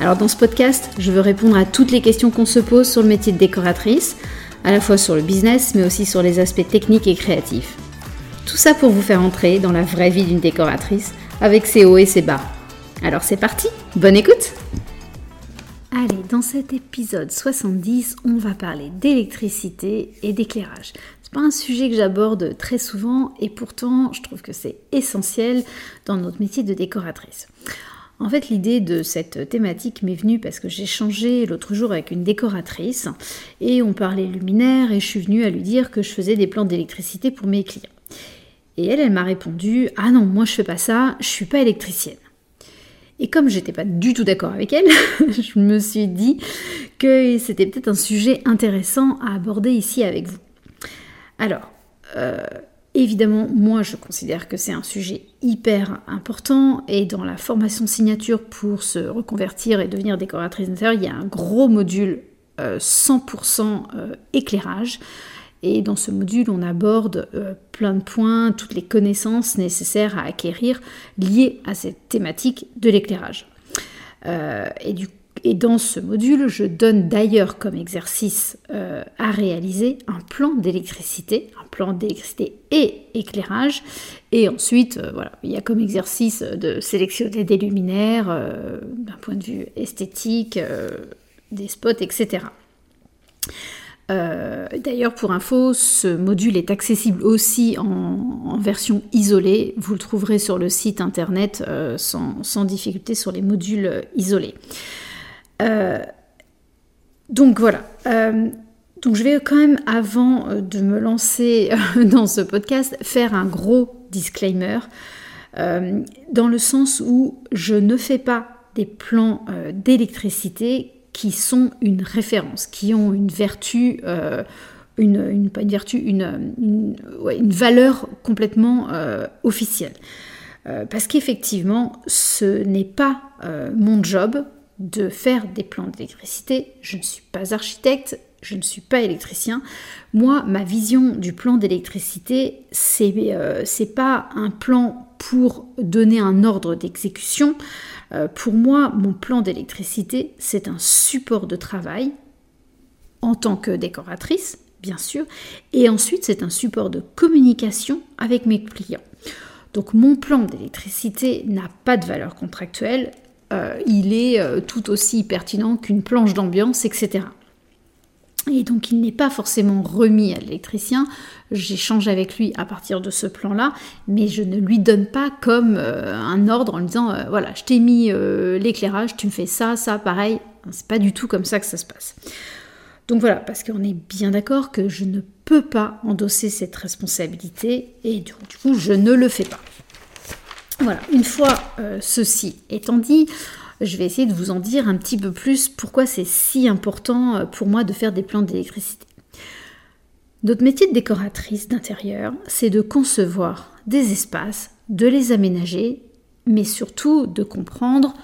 Alors dans ce podcast, je veux répondre à toutes les questions qu'on se pose sur le métier de décoratrice, à la fois sur le business, mais aussi sur les aspects techniques et créatifs. Tout ça pour vous faire entrer dans la vraie vie d'une décoratrice, avec ses hauts et ses bas. Alors c'est parti, bonne écoute Allez, dans cet épisode 70, on va parler d'électricité et d'éclairage. C'est pas un sujet que j'aborde très souvent et pourtant je trouve que c'est essentiel dans notre métier de décoratrice. En fait, l'idée de cette thématique m'est venue parce que j'ai changé l'autre jour avec une décoratrice et on parlait luminaire et je suis venue à lui dire que je faisais des plans d'électricité pour mes clients. Et elle, elle m'a répondu Ah non, moi je fais pas ça, je suis pas électricienne. Et comme j'étais pas du tout d'accord avec elle, je me suis dit que c'était peut-être un sujet intéressant à aborder ici avec vous. Alors, euh, Évidemment, moi je considère que c'est un sujet hyper important et dans la formation signature pour se reconvertir et devenir décoratrice d'intérieur, il y a un gros module 100% euh, euh, éclairage. Et dans ce module, on aborde euh, plein de points, toutes les connaissances nécessaires à acquérir liées à cette thématique de l'éclairage. et du et dans ce module, je donne d'ailleurs comme exercice euh, à réaliser un plan d'électricité, un plan d'électricité et éclairage. Et ensuite, euh, voilà, il y a comme exercice de sélectionner des luminaires euh, d'un point de vue esthétique, des spots, etc. D'ailleurs, pour info, ce module est accessible aussi en, version isolée. Vous le trouverez sur le site internet sans, sans, difficulté sur les modules isolés. Euh, donc voilà. Euh, donc je vais quand même, avant euh, de me lancer dans ce podcast, faire un gros disclaimer, dans le sens où je ne fais pas des plans d'électricité qui sont une référence, qui ont une vertu, une, une, valeur complètement officielle. parce qu'effectivement, ce n'est pas mon job de faire des plans d'électricité. Je ne suis pas architecte, je ne suis pas électricien. Moi, ma vision du plan d'électricité, c'est euh, pas un plan pour donner un ordre d'exécution. Euh, pour moi, mon plan d'électricité, c'est un support de travail en tant que décoratrice, bien sûr, et ensuite c'est un support de communication avec mes clients. Donc mon plan d'électricité n'a pas de valeur contractuelle, il est euh, tout aussi pertinent qu'une planche d'ambiance, etc. Et donc il n'est pas forcément remis à l'électricien, j'échange avec lui à partir de ce plan-là, mais je ne lui donne pas comme euh, un ordre en lui disant voilà, je t'ai mis l'éclairage, tu me fais ça, ça, pareil. C'est pas du tout comme ça que ça se passe. Donc voilà, parce qu'on est bien d'accord que je ne peux pas endosser cette responsabilité et du coup je ne le fais pas. Voilà, une fois euh, ceci étant dit, je vais essayer de vous en dire un petit peu plus pourquoi c'est si important euh, pour moi de faire des plans d'électricité. Notre métier de décoratrice d'intérieur, c'est de concevoir des espaces, de les aménager, mais surtout de comprendre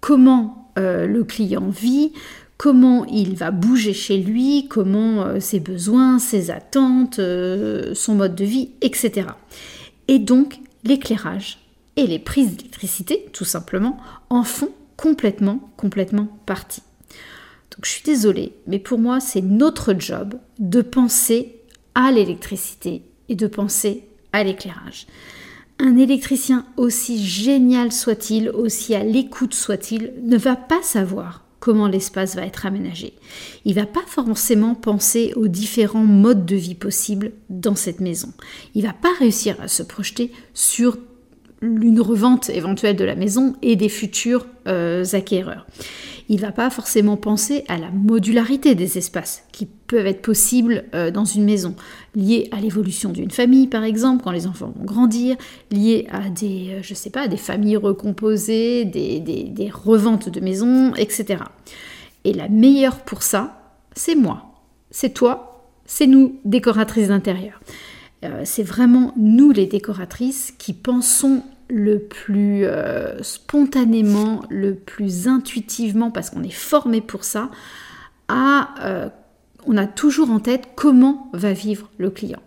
comment euh, le client vit, comment il va bouger chez lui, comment ses besoins, ses attentes, son mode de vie, etc. Et donc l'éclairage et les prises d'électricité, tout simplement, en font complètement, complètement partie. Donc je suis désolée, mais pour moi, c'est notre job de penser à l'électricité et de penser à l'éclairage. Un électricien, aussi génial soit-il, aussi à l'écoute soit-il, ne va pas savoir comment l'espace va être aménagé. Il va pas forcément penser aux différents modes de vie possibles dans cette maison. Il va pas réussir à se projeter sur une revente éventuelle de la maison et des futurs euh, acquéreurs. Il ne va pas forcément penser à la modularité des espaces qui peuvent être possibles euh, dans une maison, liés à l'évolution d'une famille par exemple, quand les enfants vont grandir, liés à des, euh, je sais pas, des familles recomposées, des, des reventes de maisons, etc. Et la meilleure pour ça, c'est moi, c'est toi, c'est nous, décoratrices d'intérieur. C'est vraiment nous, les décoratrices, qui pensons le plus euh, spontanément, le plus intuitivement, parce qu'on est formé pour ça, euh, on a toujours en tête comment va vivre le client.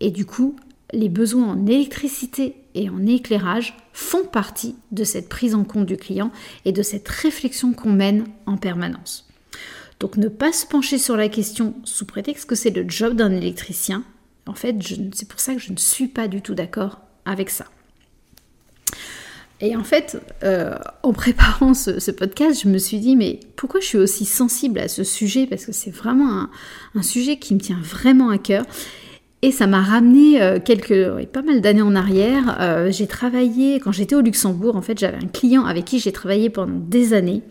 Et du coup, les besoins en électricité et en éclairage font partie de cette prise en compte du client et de cette réflexion qu'on mène en permanence. Donc ne pas se pencher sur la question sous prétexte que c'est le job d'un électricien, en fait, c'est pour ça que je ne suis pas du tout d'accord avec ça. Et en fait, euh, en préparant ce, podcast, je me suis dit, mais pourquoi je suis aussi sensible à ce sujet? Parce que c'est vraiment un, sujet qui me tient vraiment à cœur. Et ça m'a ramené euh, quelques, pas mal d'années en arrière. Euh, j'ai travaillé, quand j'étais au Luxembourg, en fait, j'avais un client avec qui j'ai travaillé pendant des années.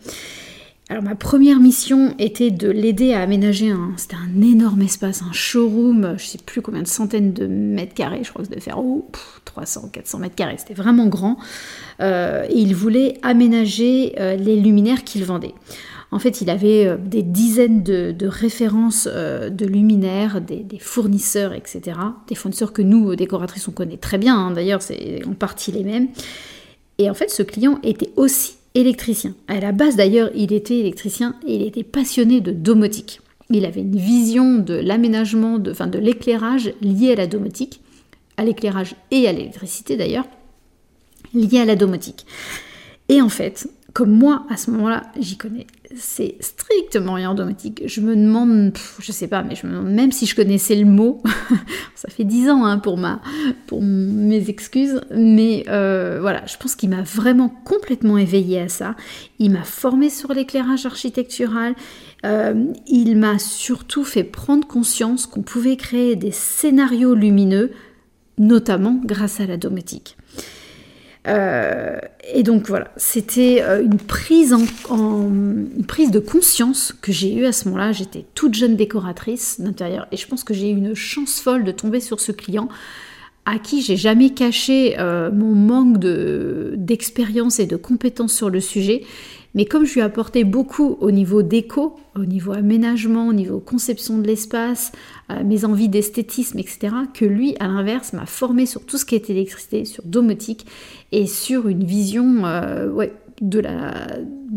Alors ma première mission était de l'aider à aménager un, c'était un énorme espace, un showroom, je sais plus combien de centaines de mètres carrés, je crois que de faire oh, 300, 400 mètres carrés, c'était vraiment grand. Euh, et il voulait aménager euh, les luminaires qu'il vendait. En fait, il avait euh, des dizaines de, références de luminaires, des, fournisseurs, etc. Des fournisseurs que nous, décoratrices, on connaît très bien, hein. d'ailleurs, c'est en partie les mêmes. Et en fait, ce client était aussi électricien. À la base d'ailleurs, il était électricien et il était passionné de domotique. Il avait une vision de l'aménagement, enfin de l'éclairage lié à la domotique, à l'éclairage et à l'électricité d'ailleurs, lié à la domotique. Et en fait, comme moi, à ce moment-là, j'y connais. C'est strictement rien domotique. Je me demande, je sais pas, mais je me demande même si je connaissais le mot. ça fait dix ans hein, pour, ma, pour mes excuses. Mais euh, voilà, je pense qu'il m'a vraiment complètement éveillé à ça. Il m'a formé sur l'éclairage architectural. Euh, il m'a surtout fait prendre conscience qu'on pouvait créer des scénarios lumineux, notamment grâce à la domotique. Euh, et donc voilà, c'était euh, une prise, en, prise de conscience que j'ai eue à ce moment-là. J'étais toute jeune décoratrice d'intérieur et je pense que j'ai eu une chance folle de tomber sur ce client à qui j'ai jamais caché euh, mon manque d'expérience et de compétences sur le sujet mais comme je lui ai apporté beaucoup au niveau déco, au niveau aménagement, au niveau conception de l'espace, euh, mes envies d'esthétisme, etc., que lui, à l'inverse, m'a formé sur tout ce qui est électricité, sur domotique et sur une vision euh, de la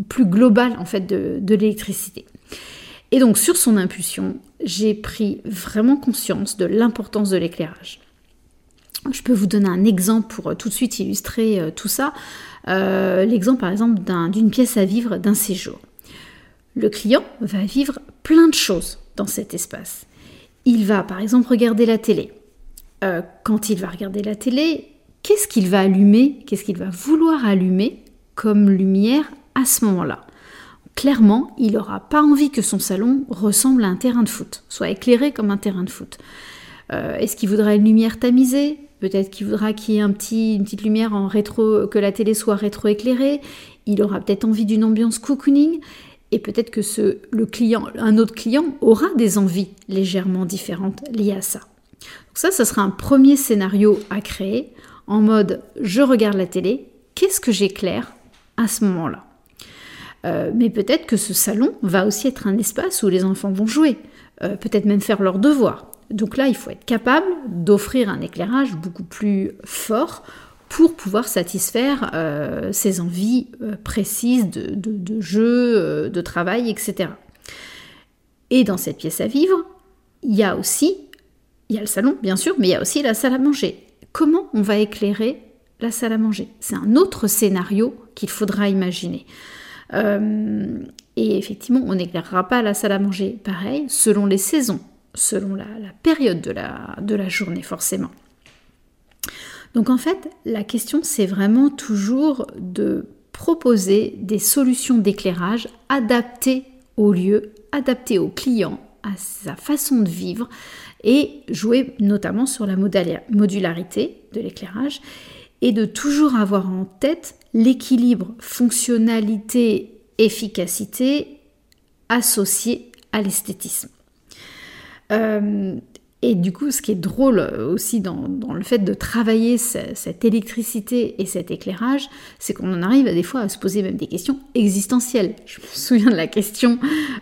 plus globale en fait de l'électricité. Et donc sur son impulsion, j'ai pris vraiment conscience de l'importance de l'éclairage. Je peux vous donner un exemple pour euh, tout de suite illustrer tout ça. Euh, l'exemple par exemple d'une pièce à vivre d'un séjour. Le client va vivre plein de choses dans cet espace. Il va par exemple regarder la télé. Euh, quand il va regarder la télé, qu'est-ce qu'il va allumer, qu'est-ce qu'il va vouloir allumer comme lumière à ce moment-là? Clairement, il n'aura pas envie que son salon ressemble à un terrain de foot, soit éclairé comme un terrain de foot. Euh, est-ce qu'il voudrait une lumière tamisée? Peut-être qu'il voudra qu'il y ait un petit, une petite lumière en rétro, que la télé soit rétro-éclairée. Il aura peut-être envie d'une ambiance cocooning. Et peut-être que ce, le client, un autre client aura des envies légèrement différentes liées à ça. Donc ça, ce sera un premier scénario à créer en mode je regarde la télé, qu'est-ce que j'éclaire à ce moment-là? Euh, mais peut-être que ce salon va aussi être un espace où les enfants vont jouer, euh, peut-être même faire leurs devoirs. Donc là, il faut être capable d'offrir un éclairage beaucoup plus fort pour pouvoir satisfaire euh, ses envies euh, précises de, jeu, euh, de travail, etc. Et dans cette pièce à vivre, il y a aussi, il y a le salon bien sûr, mais il y a aussi la salle à manger. Comment on va éclairer la salle à manger? C'est un autre scénario qu'il faudra imaginer. et effectivement, on n'éclairera pas la salle à manger pareil selon les saisons selon la, période de la, de la journée forcément. Donc en fait, la question c'est vraiment toujours de proposer des solutions d'éclairage adaptées au lieu, adaptées au client, à sa façon de vivre et jouer notamment sur la modularité de l'éclairage et de toujours avoir en tête l'équilibre fonctionnalité-efficacité associé à l'esthétisme. Euh, Et du coup, ce qui est drôle aussi dans, le fait de travailler cette électricité et cet éclairage, c'est qu'on en arrive à des fois à se poser même des questions existentielles. Je me souviens de la question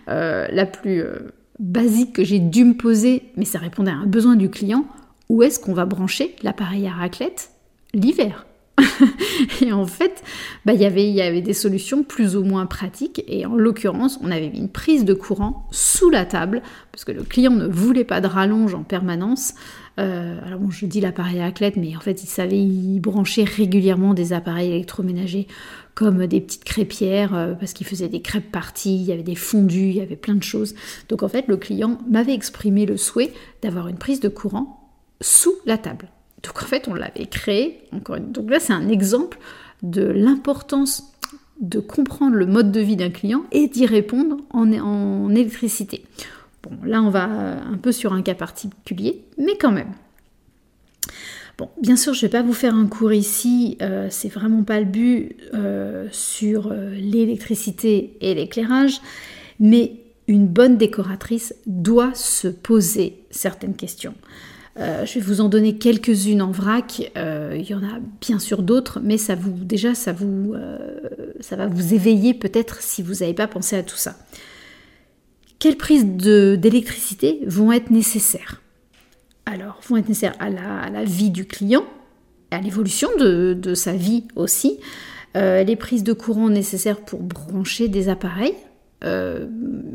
euh, la plus euh, basique que j'ai dû me poser, mais ça répondait à un besoin du client. Où est-ce qu'on va brancher l'appareil à raclette l'hiver? et en fait, bah, il y avait des solutions plus ou moins pratiques. Et en l'occurrence, on avait mis une prise de courant sous la table, parce que le client ne voulait pas de rallonge en permanence. Euh, alors bon, je dis l'appareil à raclette, mais en fait, il savait y brancher régulièrement des appareils électroménagers comme des petites crêpières, euh, parce qu'il faisait des crêpes parties, il y avait des fondus, il y avait plein de choses. Donc en fait, le client m'avait exprimé le souhait d'avoir une prise de courant sous la table. Donc en fait, on l'avait créé. Encore Donc là, c'est un exemple de l'importance de comprendre le mode de vie d'un client et d'y répondre en, électricité. Bon, là, on va un peu sur un cas particulier, mais quand même. Bon, bien sûr, je ne vais pas vous faire un cours ici, euh, c'est vraiment pas le but euh, sur euh, l'électricité et l'éclairage, mais une bonne décoratrice doit se poser certaines questions. Euh, je vais vous en donner quelques-unes en vrac. Euh, il y en a bien sûr d'autres, mais ça vous déjà ça vous euh, ça va vous éveiller peut-être si vous n'avez pas pensé à tout ça. Quelles prises d'électricité vont être nécessaires? Alors, vont être nécessaires à la, vie du client, à l'évolution de, de, sa vie aussi. les prises de courant nécessaires pour brancher des appareils, euh,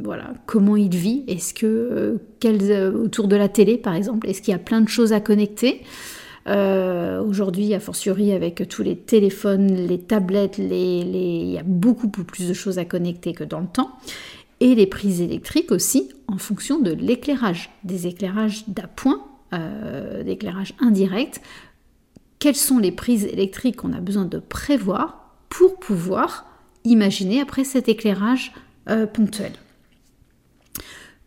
voilà, comment il vit, est-ce que euh, euh, autour de la télé par exemple, est-ce qu'il y a plein de choses à connecter? Aujourd'hui, a fortiori avec tous les téléphones, les tablettes, il y a beaucoup plus de choses à connecter que dans le temps. Et les prises électriques aussi, en fonction de l'éclairage, des éclairages d'appoint, d'éclairage indirect. Quelles sont les prises électriques qu'on a besoin de prévoir pour pouvoir imaginer après cet éclairage euh.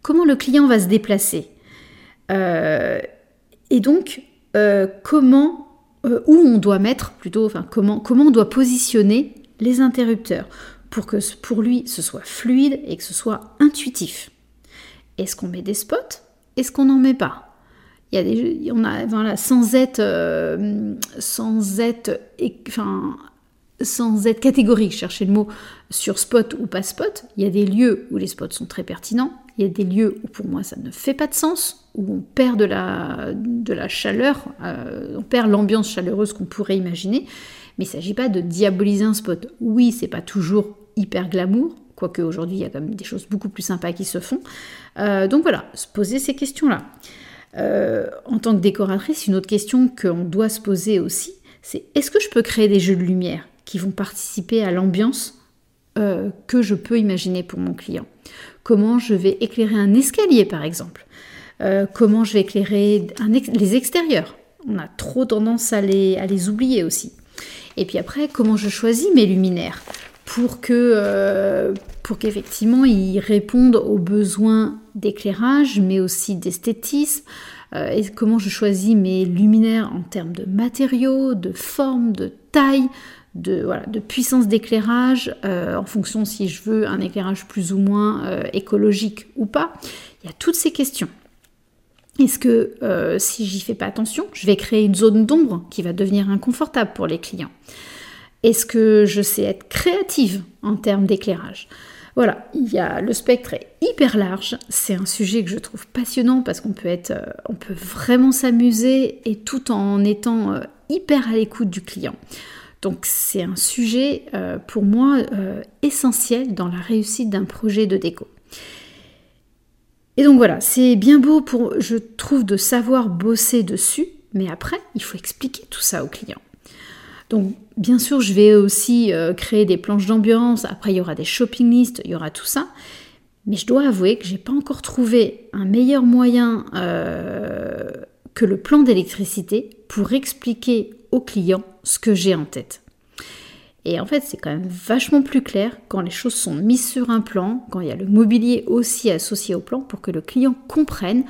Comment le client va se déplacer euh, Et donc, euh, comment, où on doit mettre plutôt, enfin, comment, comment on doit positionner les interrupteurs pour que pour lui ce soit fluide et que ce soit intuitif? Est-ce qu'on met des spots? Est-ce qu'on n'en met pas? Il y a des, on a, voilà, sans être, sans être, enfin, sans être catégorique, chercher le mot sur spot ou pas spot, il y a des lieux où les spots sont très pertinents, il y a des lieux où pour moi ça ne fait pas de sens, où on perd de la, de la chaleur, euh, on perd l'ambiance chaleureuse qu'on pourrait imaginer, mais il ne s'agit pas de diaboliser un spot. Oui, c'est pas toujours hyper glamour, quoique aujourd'hui il y a quand même des choses beaucoup plus sympas qui se font. Euh, donc voilà, se poser ces questions-là. Euh, en tant que décoratrice, une autre question qu'on doit se poser aussi, c'est est-ce que je peux créer des jeux de lumière? Qui vont participer à l'ambiance euh, que je peux imaginer pour mon client. Comment je vais éclairer un escalier par exemple. Euh, comment je vais éclairer les extérieurs. On a trop tendance à les, à les oublier aussi. Et puis après, comment je choisis mes luminaires pour que euh, pour qu'effectivement ils répondent aux besoins d'éclairage, mais aussi d'esthétisme. et comment je choisis mes luminaires en termes de matériaux, de forme, de taille, de, puissance d'éclairage euh, en fonction si je veux un éclairage plus ou moins euh, écologique ou pas. Il y a toutes ces questions. Est-ce que euh, si j'y fais pas attention, je vais créer une zone d'ombre qui va devenir inconfortable pour les clients? Est-ce que je sais être créative en termes d'éclairage? Voilà, il le spectre est hyper large. C'est un sujet que je trouve passionnant parce qu'on peut être, on peut vraiment s'amuser et tout en étant hyper à l'écoute du client. Donc c'est un sujet euh, pour moi euh, essentiel dans la réussite d'un projet de déco. Et donc voilà, c'est bien beau pour, je trouve, de savoir bosser dessus, mais après, il faut expliquer tout ça au client. Donc bien sûr, je vais aussi euh, créer des planches d'ambiance, après il y aura des shopping lists, il y aura tout ça. Mais je dois avouer que j'ai pas encore trouvé un meilleur moyen que le plan d'électricité pour expliquer client ce que j'ai en tête. Et en fait, c'est quand même vachement plus clair quand les choses sont mises sur un plan, quand il y a le mobilier aussi associé au plan, pour que le client comprenne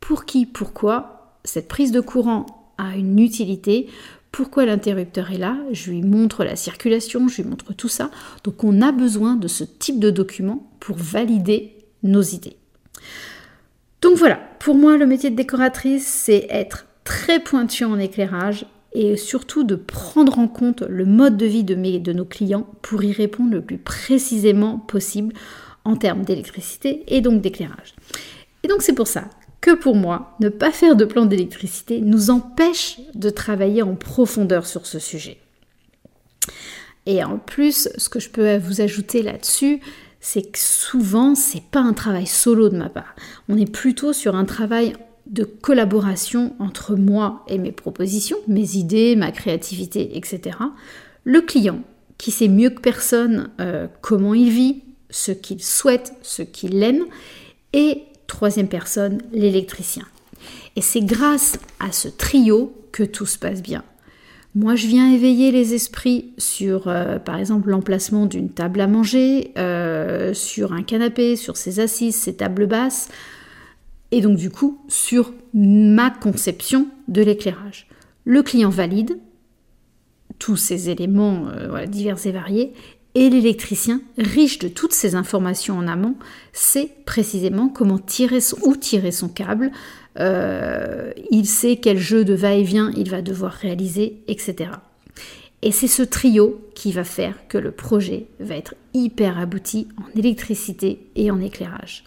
pour qui, pourquoi cette prise de courant a une utilité, pourquoi l'interrupteur est là, je lui montre la circulation, je lui montre tout ça. Donc on a besoin de ce type de document pour valider nos idées. Donc voilà, pour moi le métier de décoratrice, c'est être très pointu en éclairage et surtout de prendre en compte le mode de vie de, de nos clients pour y répondre le plus précisément possible en termes d'électricité et donc d'éclairage. Et donc c'est pour ça que pour moi, ne pas faire de plan d'électricité nous empêche de travailler en profondeur sur ce sujet. Et en plus, ce que je peux vous ajouter là-dessus, c'est que souvent, c'est pas un travail solo de ma part. On est plutôt sur un travail de collaboration entre moi et mes propositions, mes idées, ma créativité, etc. Le client, qui sait mieux que personne euh, comment il vit, ce qu'il souhaite, ce qu'il aime, et troisième personne, l'électricien. Et c'est grâce à ce trio que tout se passe bien. Moi, je viens éveiller les esprits sur, euh, par exemple, l'emplacement d'une table à manger, euh, sur un canapé, sur ses assises, ses tables basses, et donc du coup sur ma conception de l'éclairage. Le client valide tous ces éléments euh, divers et variés, et l'électricien, riche de toutes ces informations en amont, sait précisément comment tirer son, tirer son câble, euh, il sait quel jeu de va-et-vient il va devoir réaliser, etc. Et c'est ce trio qui va faire que le projet va être hyper abouti en électricité et en éclairage.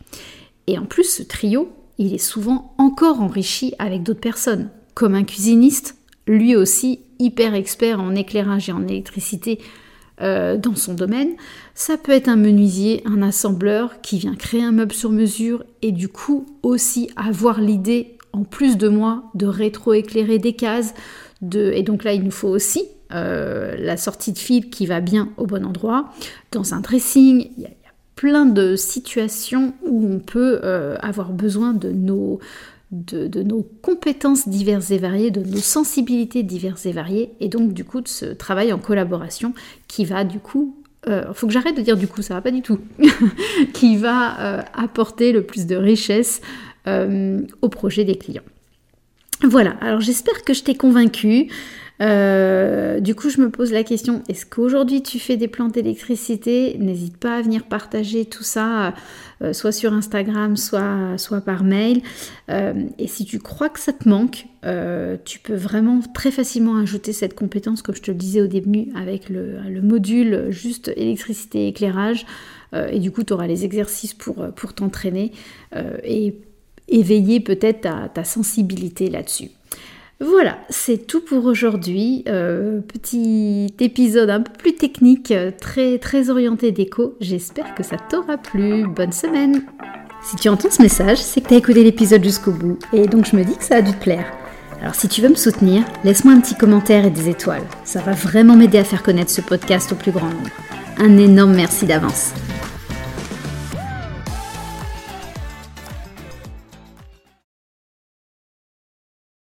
Et en plus, ce trio, il est souvent encore enrichi avec d'autres personnes, comme un cuisiniste, lui aussi hyper expert en éclairage et en électricité euh, dans son domaine. Ça peut être un menuisier, un assembleur qui vient créer un meuble sur mesure et du coup aussi avoir l'idée, en plus de moi, de rétro-éclairer des cases. De... Et donc là, il nous faut aussi euh, la sortie de fil qui va bien au bon endroit. Dans un dressing, il y a plein de situations où on peut euh, avoir besoin de nos, compétences diverses et variées, de nos sensibilités diverses et variées, et donc du coup de ce travail en collaboration qui va du coup, euh, faut que j'arrête de dire du coup, ça va pas du tout, qui va euh, apporter le plus de richesse au projet des clients. Voilà, alors j'espère que je t'ai convaincu. Euh, du coup, je me pose la question, est-ce qu'aujourd'hui tu fais des plans d'électricité? N'hésite pas à venir partager tout ça, euh, soit sur Instagram, soit, par mail. Euh, et si tu crois que ça te manque, tu peux vraiment très facilement ajouter cette compétence, comme je te le disais au début, avec le, module juste électricité et éclairage. et du coup, tu auras les exercices pour, pour t'entraîner et éveiller peut-être ta sensibilité là-dessus. Voilà, c'est tout pour aujourd'hui. Euh, petit épisode un peu plus technique, très, très orienté déco. J'espère que ça t'aura plu. Bonne semaine Si tu entends ce message, c'est que tu as écouté l'épisode jusqu'au bout, et donc je me dis que ça a dû te plaire. Alors si tu veux me soutenir, laisse-moi un petit commentaire et des étoiles. Ça va vraiment m'aider à faire connaître ce podcast au plus grand nombre. Un énorme merci d'avance.